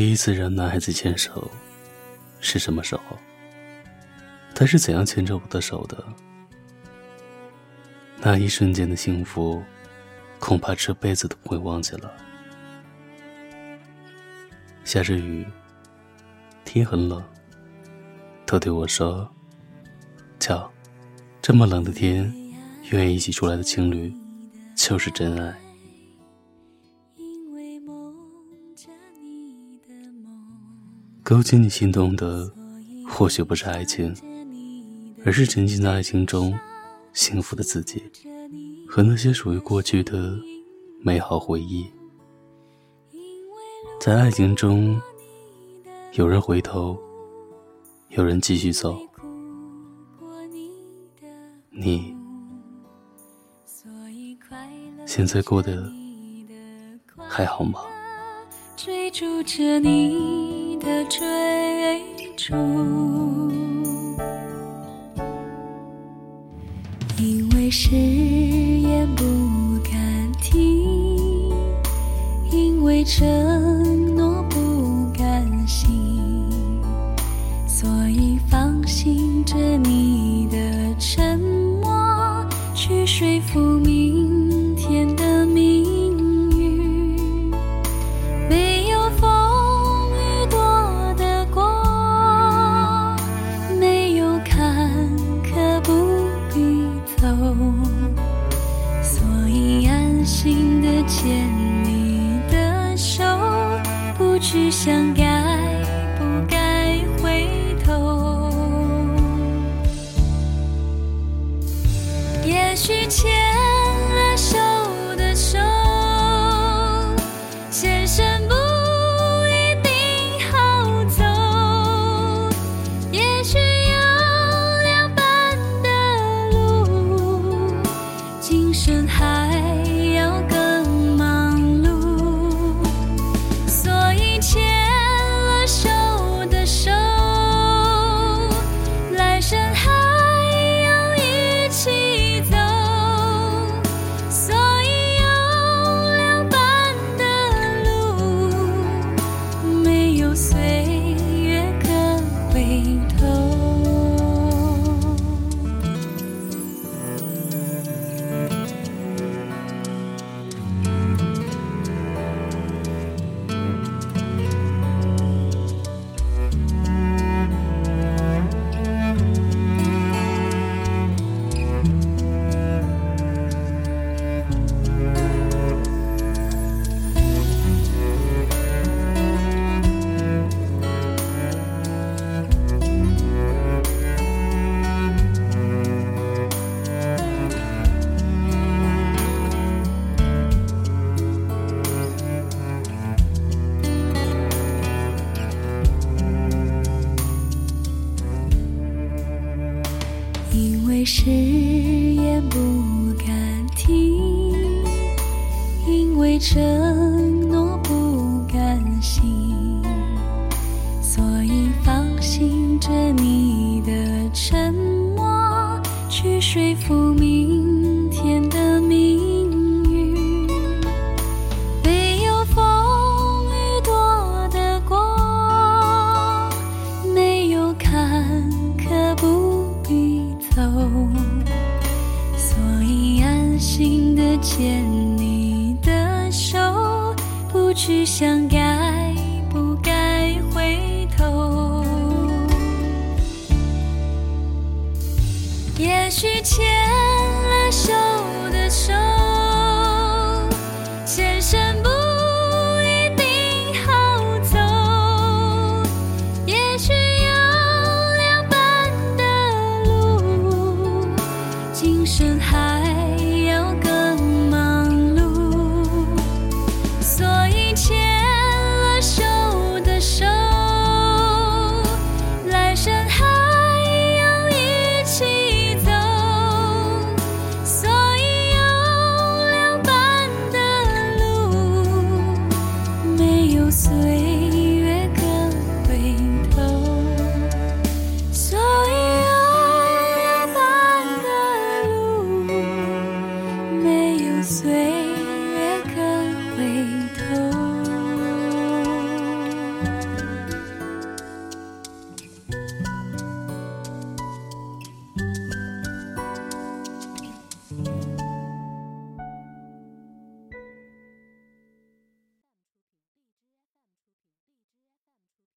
第一次让男孩子牵手是什么时候？他是怎样牵着我的手的？那一瞬间的幸福，恐怕这辈子都不会忘记了。下着雨，天很冷。他对我说：“瞧，这么冷的天，愿意一起出来的情侣，就是真爱。”勾起你心动的，或许不是爱情，而是沉浸在爱情中幸福的自己，和那些属于过去的美好回忆。在爱情中，有人回头，有人继续走。你现在过得还好吗？追逐着你。的追逐，因为誓言不敢听，因为承诺不敢信，所以放心着你的沉默，去说服明所以安心的牵你的手不去想该不该回头。也许牵了手的手现身不誓言不敢听，因为承诺不敢信，所以放心着你的沉默，去说服明去想该不该回头。也许牵了手